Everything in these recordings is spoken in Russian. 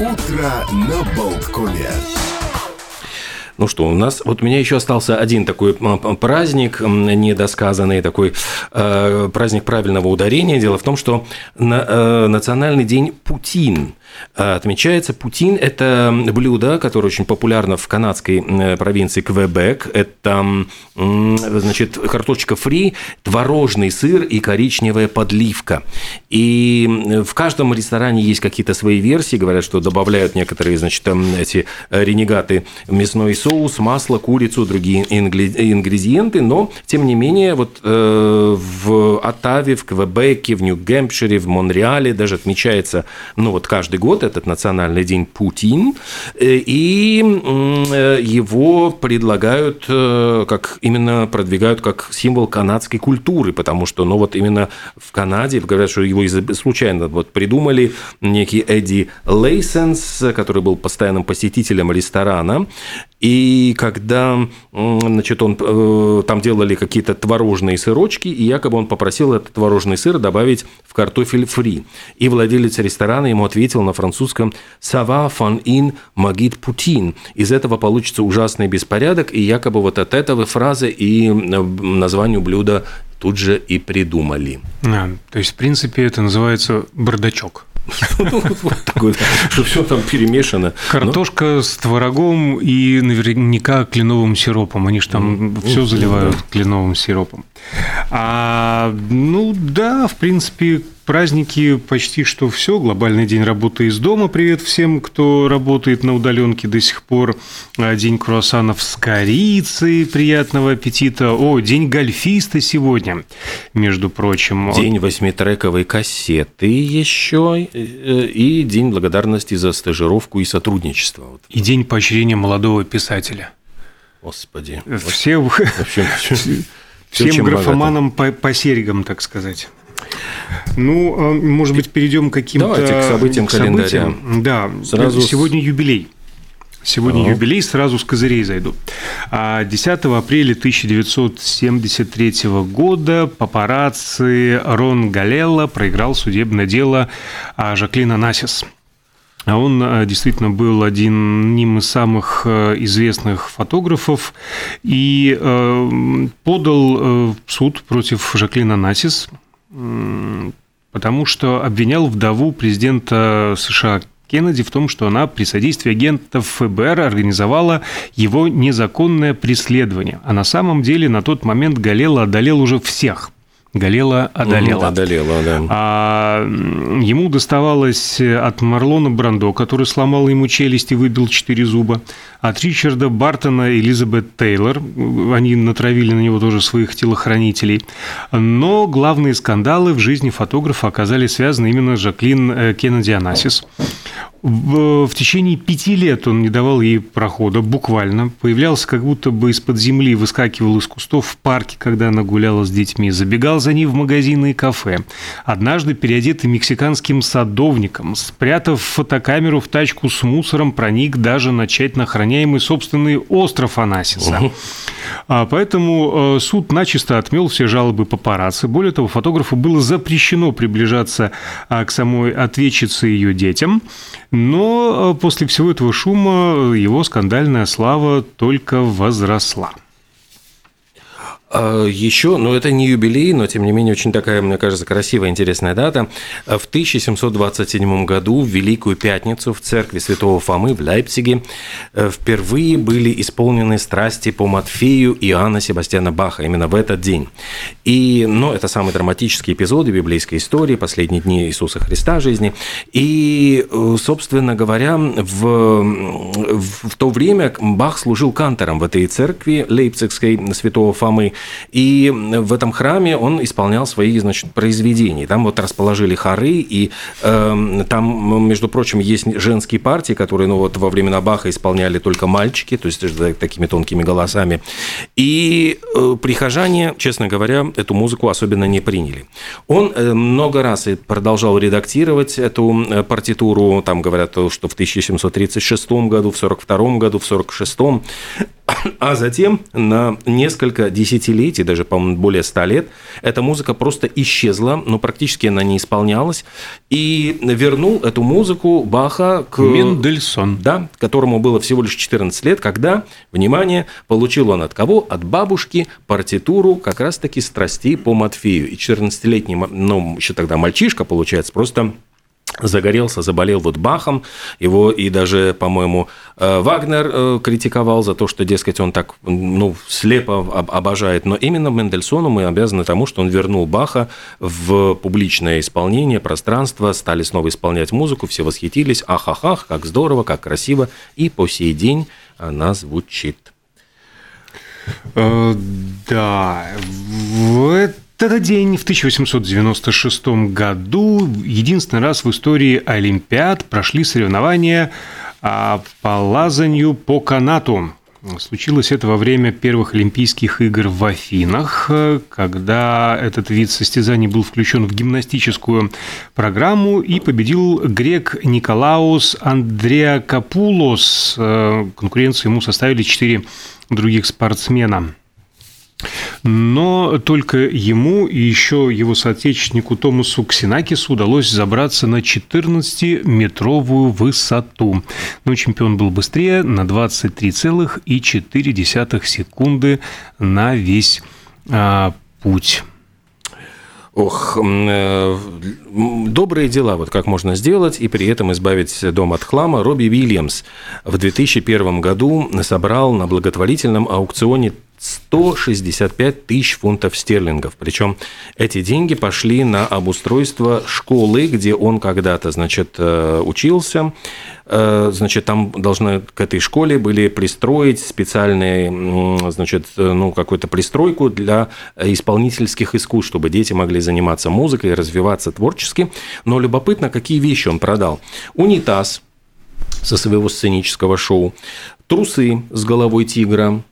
Утро на Болткоме. Ну что, у нас, вот у меня еще остался один такой праздник недосказанный, такой э, праздник правильного ударения. Дело в том, что на, э, национальный день Путин отмечается. Путин – это блюдо, которое очень популярно в канадской провинции Квебек. Это, значит, картошечка фри, творожный сыр и коричневая подливка. И в каждом ресторане есть какие-то свои версии. Говорят, что добавляют некоторые, значит, эти ренегаты мясной соус, масло, курицу, другие ингредиенты. Но, тем не менее, вот э, в Оттаве, в Квебеке, в Нью-Гэмпшире, в Монреале даже отмечается, ну вот каждый год год, этот национальный день Путин, э, и э, его предлагают, э, как именно продвигают как символ канадской культуры, потому что, ну вот именно в Канаде, говорят, что его случайно вот придумали некий Эдди Лейсенс, который был постоянным посетителем ресторана, и когда значит, он, там делали какие-то творожные сырочки, и якобы он попросил этот творожный сыр добавить в картофель фри. И владелец ресторана ему ответил на французском «Сава фон ин магит Путин». Из этого получится ужасный беспорядок, и якобы вот от этого фразы и названию блюда тут же и придумали. А, то есть, в принципе, это называется бардачок. Вот что все там перемешано. Картошка с творогом и наверняка кленовым сиропом. Они же там все заливают кленовым сиропом. А, ну да, в принципе, праздники почти что все. Глобальный день работы из дома. Привет всем, кто работает на удаленке до сих пор. А, день круассанов с корицей. Приятного аппетита. О, день гольфиста сегодня, между прочим. День восьмитрековой кассеты еще. Э, и день благодарности за стажировку и сотрудничество. И день поощрения молодого писателя. Господи. Все, Вообще, всем графоманам по, по серьгам, так сказать. Ну, а, может быть, перейдем к каким-то Давайте к событиям к календаря. Да, сразу сегодня юбилей. Сегодня ага. юбилей, сразу с козырей зайду. 10 а, апреля 1973 года папарацци Рон Галелла проиграл судебное дело Жаклина Насис. А он действительно был одним из самых известных фотографов и подал в суд против Жаклина Насис потому что обвинял вдову президента США Кеннеди в том, что она при содействии агентов ФБР организовала его незаконное преследование. А на самом деле на тот момент Галела одолел уже всех – Галела одолела. Угу, одолела, да. А ему доставалось от Марлона Брандо, который сломал ему челюсть и выбил четыре зуба, от Ричарда Бартона и Элизабет Тейлор. Они натравили на него тоже своих телохранителей. Но главные скандалы в жизни фотографа оказались связаны именно с Жаклин э, Кеннеди Анасис. В, в течение пяти лет он не давал ей прохода, буквально. Появлялся как будто бы из-под земли, выскакивал из кустов в парке, когда она гуляла с детьми, забегал за ней в магазины и кафе. Однажды, переодетый мексиканским садовником, спрятав фотокамеру в тачку с мусором, проник даже на тщательно охраняемый собственный остров Анасиса. Угу. Поэтому э, суд начисто отмел все жалобы папарацци. Более того, фотографу было запрещено приближаться а, к самой ответчице и ее детям. Но э, после всего этого шума его скандальная слава только возросла. А, Еще, ну это не юбилей, но тем не менее очень такая, мне кажется, красивая, интересная дата. В 1727 году, в Великую Пятницу, в церкви Святого Фомы в Лейпциге э, впервые были исполнены страсти по Матфею Иоанна Себастьяна Баха именно в этот день. И, ну, это самый драматический эпизод библейской истории, последние дни Иисуса Христа жизни. И, э, собственно говоря, в, в то время Бах служил кантором в этой церкви Лейпцигской Святого Фомы, и в этом храме он исполнял свои, значит, произведения. Там вот расположили хоры, и э, там, между прочим, есть женские партии, которые, ну, вот во времена Баха исполняли только мальчики, то есть такими тонкими голосами. И э, прихожане, честно говоря, эту музыку особенно не приняли. Он э, много раз продолжал редактировать эту э, партитуру, там говорят, что в 1736 году, в 42 году, в 46 А затем на несколько десятилетий, даже, по-моему, более ста лет, эта музыка просто исчезла, но практически она не исполнялась. И вернул эту музыку Баха к... Мендельсон. Да, которому было всего лишь 14 лет, когда, внимание, получил он от кого? От бабушки партитуру как раз-таки страстей по Матфею. И 14-летний, ну, еще тогда мальчишка, получается, просто загорелся, заболел вот Бахом, его и даже, по-моему, э, Вагнер э, критиковал за то, что, дескать, он так, ну, слепо обожает, но именно Мендельсону мы обязаны тому, что он вернул Баха в публичное исполнение, пространство, стали снова исполнять музыку, все восхитились, ах-ах-ах, как здорово, как красиво, и по сей день она звучит. Э, да, в этот день в 1896 году единственный раз в истории Олимпиад прошли соревнования а, по лазанию по канату. Случилось это во время первых Олимпийских игр в Афинах, когда этот вид состязаний был включен в гимнастическую программу и победил грек Николаус Андреа Капулос. Конкуренцию ему составили четыре других спортсмена. Но только ему и еще его соотечественнику Томасу Ксенакису удалось забраться на 14-метровую высоту. Но чемпион был быстрее на 23,4 секунды на весь а, путь. Ох, э, добрые дела, вот как можно сделать и при этом избавить дом от хлама. Робби Уильямс в 2001 году собрал на благотворительном аукционе 165 тысяч фунтов стерлингов. Причем эти деньги пошли на обустройство школы, где он когда-то, значит, э, учился. Э, значит, там должны к этой школе были пристроить специальные, значит, э, ну, какую-то пристройку для исполнительских искусств, чтобы дети могли заниматься музыкой, развиваться творчески. Но любопытно, какие вещи он продал. Унитаз со своего сценического шоу, трусы с головой тигра,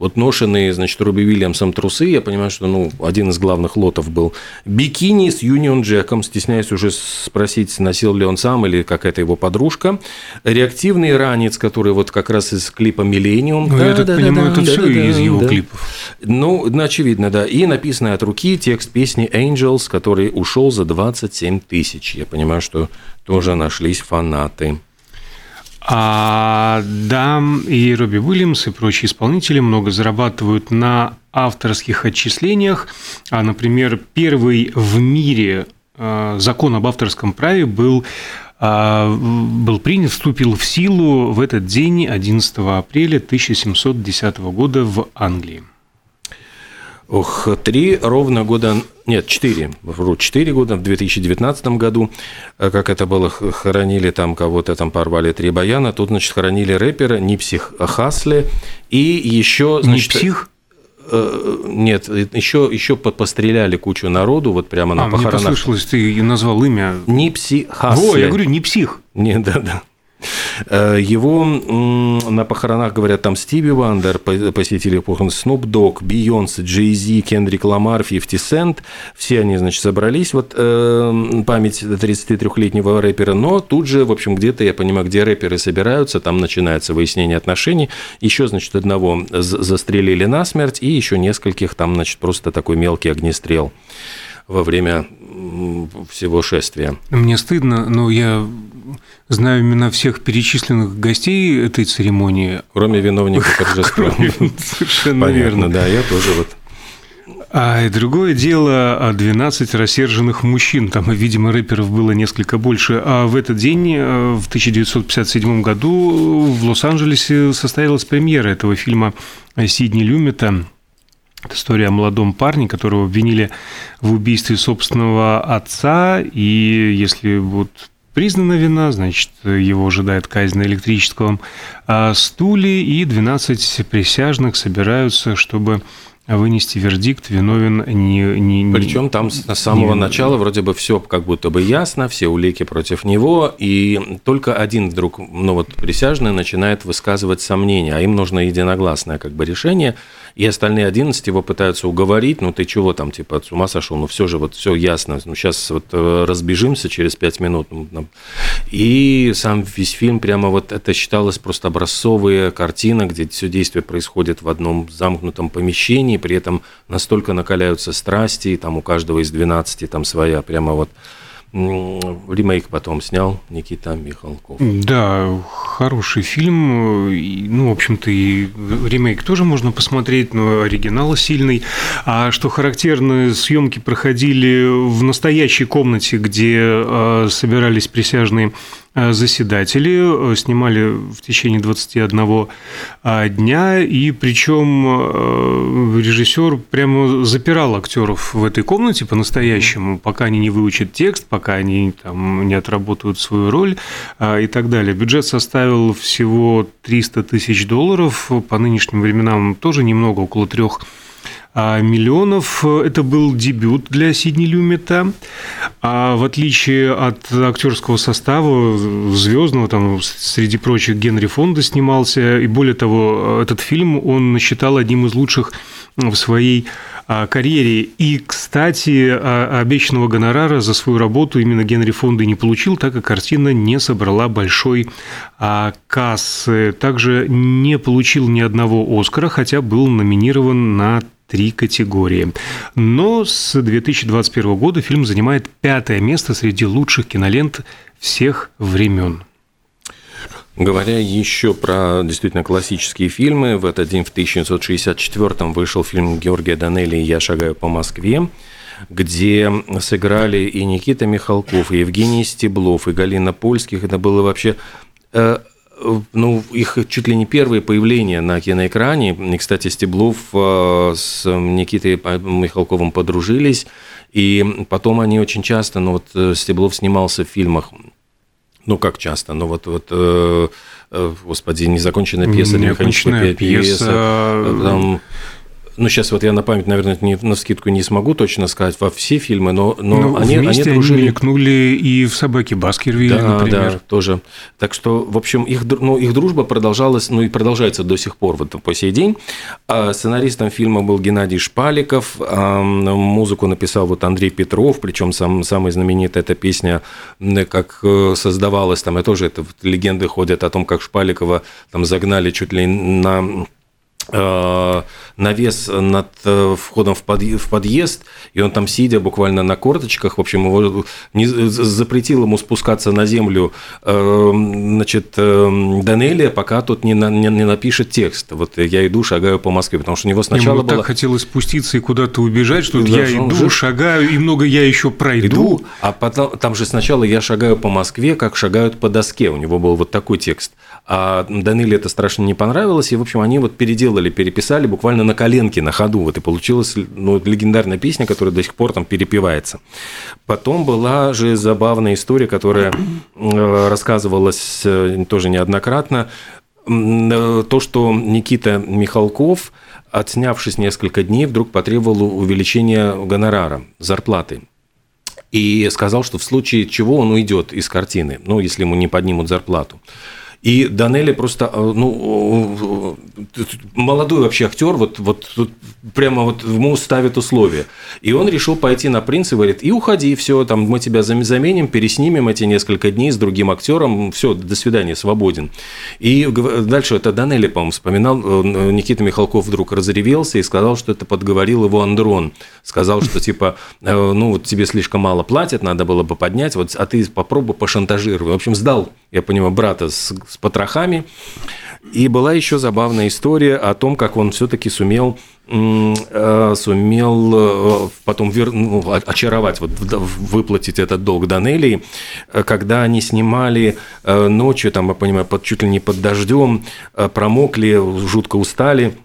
вот ношенные, значит, Робби Уильямсом трусы, я понимаю, что, ну, один из главных лотов был. Бикини с Юнион Джеком, стесняюсь уже спросить, носил ли он сам или какая-то его подружка. Реактивный ранец, который вот как раз из клипа «Миллениум». Ну, да, я так да, понимаю, да, это да, все да, из его да. клипов. Ну, ну, очевидно, да. И написанный от руки текст песни «Angels», который ушел за 27 тысяч. Я понимаю, что тоже нашлись фанаты. А, да, и Робби Уильямс и прочие исполнители много зарабатывают на авторских отчислениях. А, например, первый в мире а, закон об авторском праве был а, был принят, вступил в силу в этот день, 11 апреля 1710 года в Англии. Ох, три ровно года, нет, четыре, вру, четыре года в 2019 году, э, как это было, хоронили там кого-то, там порвали три баяна, тут, значит, хоронили рэпера Нипсих Хасли и еще, значит... Нипсих? Э, нет, еще, еще постреляли кучу народу, вот прямо на а, похоронах. мне послышалось, ты назвал имя. Нипси Хасли. О, я говорю, не псих. Не, да, да. Э, его на похоронах, говорят, там Стиви Вандер посетили похороны, Снуп Дог, Бейонсе, Джей Зи, Кендрик Ламар, Фифти Сент. Все они, значит, собрались, вот э, память 33-летнего рэпера, но тут же, в общем, где-то, я понимаю, где рэперы собираются, там начинается выяснение отношений. Еще, значит, одного застрелили насмерть, и еще нескольких там, значит, просто такой мелкий огнестрел во время всего шествия. Мне стыдно, но я знаю имена всех перечисленных гостей этой церемонии. Кроме виновника торжества. Совершенно верно. Да, я тоже вот а и другое дело 12 рассерженных мужчин. Там, видимо, рэперов было несколько больше. А в этот день, э, в 1957 году, в Лос-Анджелесе состоялась премьера этого фильма Сидни Люмета это история о молодом парне, которого обвинили в убийстве собственного отца, и если вот признана вина, значит, его ожидает казнь на электрическом а, стуле, и 12 присяжных собираются, чтобы вынести вердикт виновен не... не, Причем там с самого не... начала вроде бы все как будто бы ясно, все улики против него, и только один вдруг, ну вот присяжный начинает высказывать сомнения, а им нужно единогласное как бы решение, и остальные 11 его пытаются уговорить, ну ты чего там, типа, с ума сошел, ну все же, вот все ясно, ну сейчас вот э, разбежимся через 5 минут. Ну, и сам весь фильм прямо вот это считалось просто образцовая картина, где все действие происходит в одном замкнутом помещении, при этом настолько накаляются страсти, и там у каждого из 12 там своя прямо вот Ремейк потом снял Никита Михалков. Да, хороший фильм. Ну, в общем-то, и ремейк тоже можно посмотреть, но оригинал сильный. А что характерно, съемки проходили в настоящей комнате, где а, собирались присяжные заседатели, э, снимали в течение 21 э, дня, и причем режиссер прямо запирал актеров в этой комнате по-настоящему, пока они не выучат текст, пока они там не отработают свою роль и так далее. Бюджет составил всего 300 тысяч долларов, по нынешним временам тоже немного, около трех а миллионов. Это был дебют для Сидни Люмета. А в отличие от актерского состава, звездного, там среди прочих Генри Фонда снимался. И более того, этот фильм он считал одним из лучших в своей а, карьере. И, кстати, а, обещанного гонорара за свою работу именно Генри Фонда не получил, так как картина не собрала большой кассы. Также не получил ни одного Оскара, хотя был номинирован на три категории. Но с 2021 года фильм занимает пятое место среди лучших кинолент всех времен. Говоря еще про действительно классические фильмы, в этот день в 1964 вышел фильм Георгия Данелли «Я шагаю по Москве», где сыграли и Никита Михалков, и Евгений Стеблов, и Галина Польских. Это было вообще э, ну, их чуть ли не первые появления на киноэкране. И, кстати, Стеблов э, с Никитой Михалковым подружились, и потом они очень часто, ну вот э, Стеблов снимался в фильмах, ну как часто, ну вот, вот э, господи, незаконченная пьеса, механическая пьеса, пьеса. Там, ну, сейчас вот я на память, наверное, не, на скидку не смогу точно сказать во все фильмы, но, но ну, они, вместе они дружили. Они мелькнули и в «Собаке Баскервилля», да, например. Да, тоже. Так что, в общем, их, ну, их дружба продолжалась, ну, и продолжается до сих пор, вот по сей день. А сценаристом фильма был Геннадий Шпаликов, а музыку написал вот Андрей Петров, причем сам, самая знаменитая эта песня, как э, создавалась, там, и тоже это легенды ходят о том, как Шпаликова там загнали чуть ли на Э, навес над э, входом в подъезд, и он там сидя буквально на корточках, в общем, его не, запретил ему спускаться на землю, э, значит, Данелия, пока тут не, не, не напишет текст. Вот я иду, шагаю по Москве, потому что у него сначала Ему было... так хотелось спуститься и куда-то убежать, что да, я иду, же... шагаю, и много я еще пройду. Иду, а потом, там же сначала я шагаю по Москве, как шагают по доске. У него был вот такой текст. А Даниле это страшно не понравилось, и, в общем, они вот переделали, переписали буквально на коленке, на ходу. Вот и получилась ну, легендарная песня, которая до сих пор там перепевается. Потом была же забавная история, которая э, рассказывалась э, тоже неоднократно. Э, то, что Никита Михалков, отснявшись несколько дней, вдруг потребовал увеличения гонорара, зарплаты и сказал, что в случае чего он уйдет из картины, ну, если ему не поднимут зарплату. И Данелли просто, э, ну, э, молодой вообще актер, вот, вот прямо вот ему ставят условия. И он решил пойти на принц и говорит, и уходи, все, там мы тебя заменим, переснимем эти несколько дней с другим актером, все, до свидания, свободен. И дальше это Данелли, по-моему, вспоминал, э, Никита Михалков вдруг разревелся и сказал, что это подговорил его Андрон. Сказал, что типа, ну вот тебе слишком мало платят, надо было бы поднять, вот, а ты попробуй пошантажировать. В общем, сдал, я понимаю, брата с с потрохами. И была еще забавная история о том, как он все-таки сумел э, сумел э, потом вер... ну, очаровать, вот, выплатить этот долг Данелии, э, когда они снимали ночью, там, я понимаю, под, чуть ли не под дождем, промокли, жутко устали,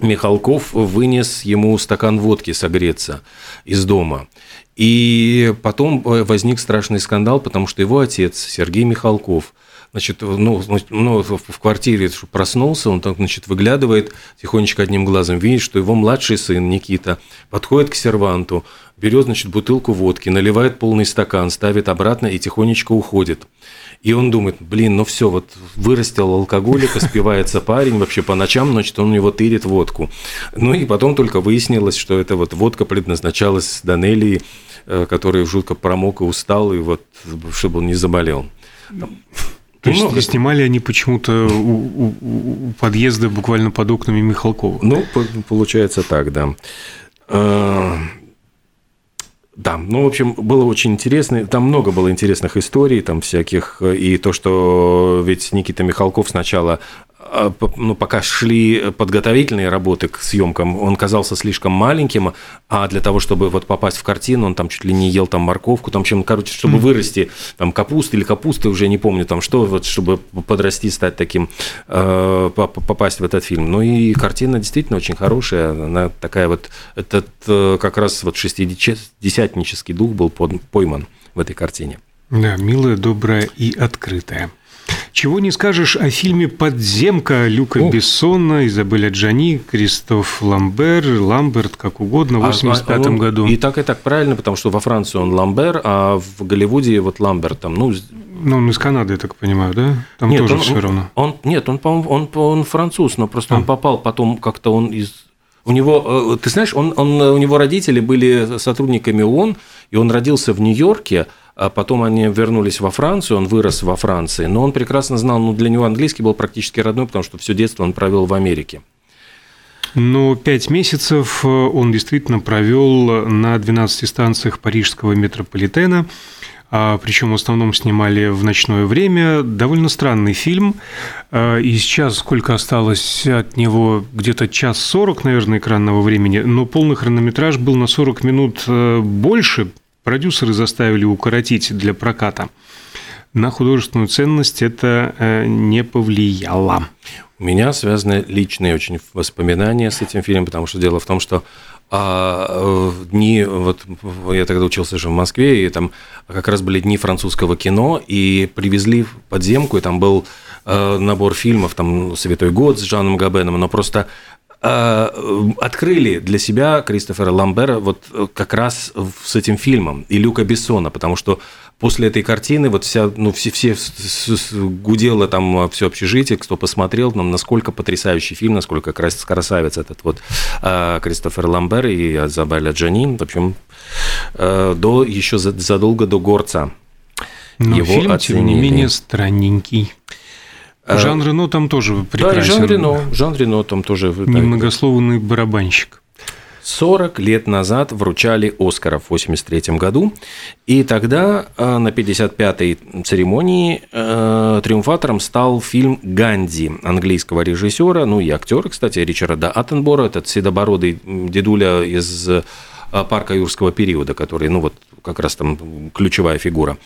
Михалков вынес ему стакан водки согреться из дома. И потом возник страшный скандал, потому что его отец, Сергей Михалков, значит, ну, ну, в квартире проснулся, он так, значит, выглядывает тихонечко одним глазом, видит, что его младший сын Никита подходит к серванту, берет, значит, бутылку водки, наливает полный стакан, ставит обратно и тихонечко уходит. И он думает, блин, ну все, вот вырастил алкоголика, спивается парень, вообще по ночам, значит, он у него тырит водку. Ну и потом только выяснилось, что эта вот водка предназначалась Данелии, э, который жутко промок и устал, и вот, чтобы он не заболел. То есть много. снимали они почему-то у, у, у подъезда буквально под окнами Михалкова. Ну, получается так, да. А, да, ну, в общем, было очень интересно. Там много было интересных историй, там всяких. И то, что ведь Никита Михалков сначала ну, пока шли подготовительные работы к съемкам, он казался слишком маленьким, а для того, чтобы вот попасть в картину, он там чуть ли не ел там морковку, там чем, короче, чтобы вырасти там капусты или капусты, уже не помню там что, вот чтобы подрасти, стать таким, э, попасть в этот фильм. Ну и картина действительно очень хорошая, она такая вот, этот э, как раз вот шестидесятнический дух был пойман в этой картине. Да, милая, добрая и открытая. Чего не скажешь о фильме «Подземка» Люка о. Бессона, Изабеля Джани, Кристоф Ламбер, Ламберт, как угодно, в 85 а, а, году. И так, и так правильно, потому что во Франции он Ламбер, а в Голливуде вот Ламберт там, ну... Ну, он из Канады, я так понимаю, да? Там нет, тоже он, все равно. Он, нет, он, он, он, он француз, но просто а. он попал потом как-то он из у него, э, ты знаешь, он, он, у него родители были сотрудниками ООН, и он родился в Нью-Йорке, а потом они вернулись во Францию, он вырос во Франции, но он прекрасно знал, ну, для него английский был практически родной, потому что все детство он провел в Америке. Но пять месяцев э, он действительно провел на 12 станциях парижского метрополитена, а, причем в основном снимали в ночное время. Довольно странный фильм. А, и сейчас сколько осталось от него? Где-то час сорок, наверное, экранного времени, но полный хронометраж был на 40 минут э, больше, продюсеры заставили укоротить для проката. На художественную ценность это э, не повлияло. У меня связаны личные очень воспоминания с этим фильмом, потому что дело в том, что а, дни, вот я тогда учился же в Москве, и там как раз были дни французского кино, и привезли в подземку, и там был э, набор фильмов, там «Святой год» с Жаном Габеном, но просто открыли для себя Кристофера Ламбера вот э, как раз с этим фильмом и Люка Бессона, потому что после этой картины вот вся, ну, все, все гудело там все общежитие, кто посмотрел, нам насколько потрясающий фильм, насколько красавец этот вот э, Кристофер Ламбер и Изабелля Джанин, в общем, до, еще задолго до «Горца». Но его фильм, оценили. тем не менее, странненький. Э, Жан Рено там тоже прекрасен. Да, Жан Рено, Жан Рено там тоже. Немногословный барабанщик. 40 лет назад вручали Оскара в 1983 году, и тогда э, на 55-й церемонии э, триумфатором стал фильм «Ганди» английского режиссера, ну и актера, кстати, Ричарда Аттенбора, этот седобородый дедуля из парка юрского периода, который, ну вот, как раз там ключевая фигура.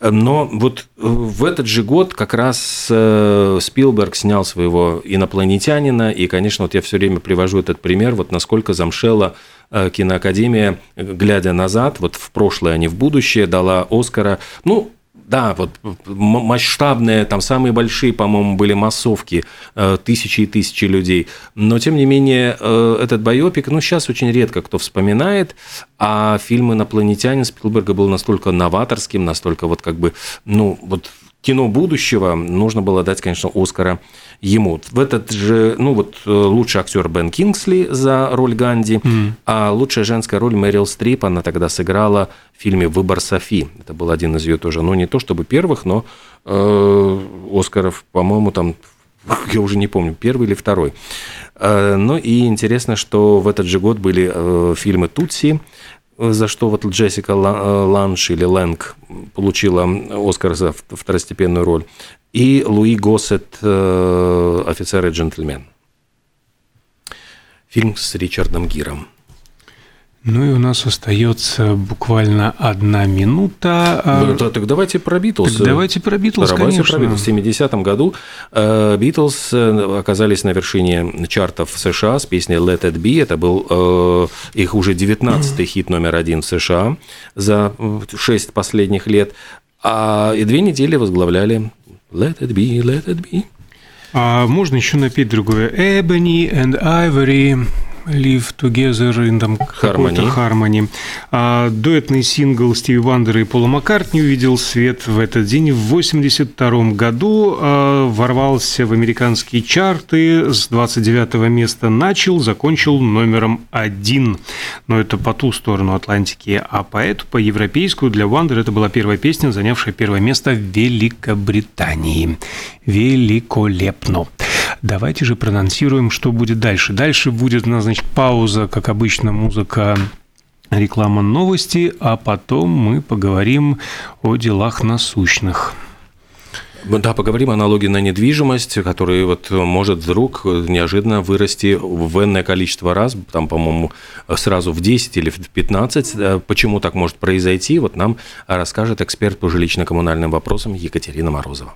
Но вот в этот же год как раз э, Спилберг снял своего инопланетянина, и, конечно, вот я все время привожу этот пример, вот насколько замшела э, киноакадемия, глядя назад, вот в прошлое, а не в будущее, дала Оскара, ну, да, вот масштабные, там самые большие, по-моему, были массовки, э, тысячи и тысячи людей. Но, тем не менее, э, этот байопик, ну, сейчас очень редко кто вспоминает, а фильм «Инопланетянин» Спилберга был настолько новаторским, настолько вот как бы, ну, вот кино будущего, нужно было дать, конечно, Оскара ему. В этот же, ну вот э, лучший актер Бен Кингсли за роль Ганди, mm. а лучшая женская роль Мэрил Стрип, она тогда сыграла в фильме «Выбор Софи». Это был один из ее тоже, ну не то чтобы первых, но э, Оскаров, по-моему, там я уже не помню, первый или второй. Э, ну и интересно, что в этот же год были э, фильмы «Тутси», за что вот Джессика Ланш или Лэнг получила Оскар за второстепенную роль и Луи Госсет э, «Офицер и джентльмен». Фильм с Ричардом Гиром. Ну и у нас остается буквально одна минута. Ну, так давайте про Битлз. Так давайте про Битлз, давайте конечно. Про Битлз. В 70-м году э, Битлз э, оказались на вершине чартов в США с песней Let It Be. Это был э, их уже 19-й хит номер один в США за 6 последних лет. А и две недели возглавляли Let It Be, Let It Be. А можно еще напеть другое? Ebony and Ivory Live Together in там какой-то Harmony. А дуэтный сингл Стиви Вандера и Пола Маккартни увидел свет в этот день. В 1982 году а, ворвался в американские чарты, с 29 места начал, закончил номером один. Но это по ту сторону Атлантики. А по эту, по европейскую, для Вандера это была первая песня, занявшая первое место в Великобритании. Великолепно. Давайте же проанонсируем, что будет дальше. Дальше будет, значит, пауза, как обычно, музыка реклама новости, а потом мы поговорим о делах насущных. Да, поговорим о налоге на недвижимость, который вот может вдруг неожиданно вырасти в энное количество раз, там, по-моему, сразу в 10 или в 15. Почему так может произойти, вот нам расскажет эксперт по жилищно-коммунальным вопросам Екатерина Морозова.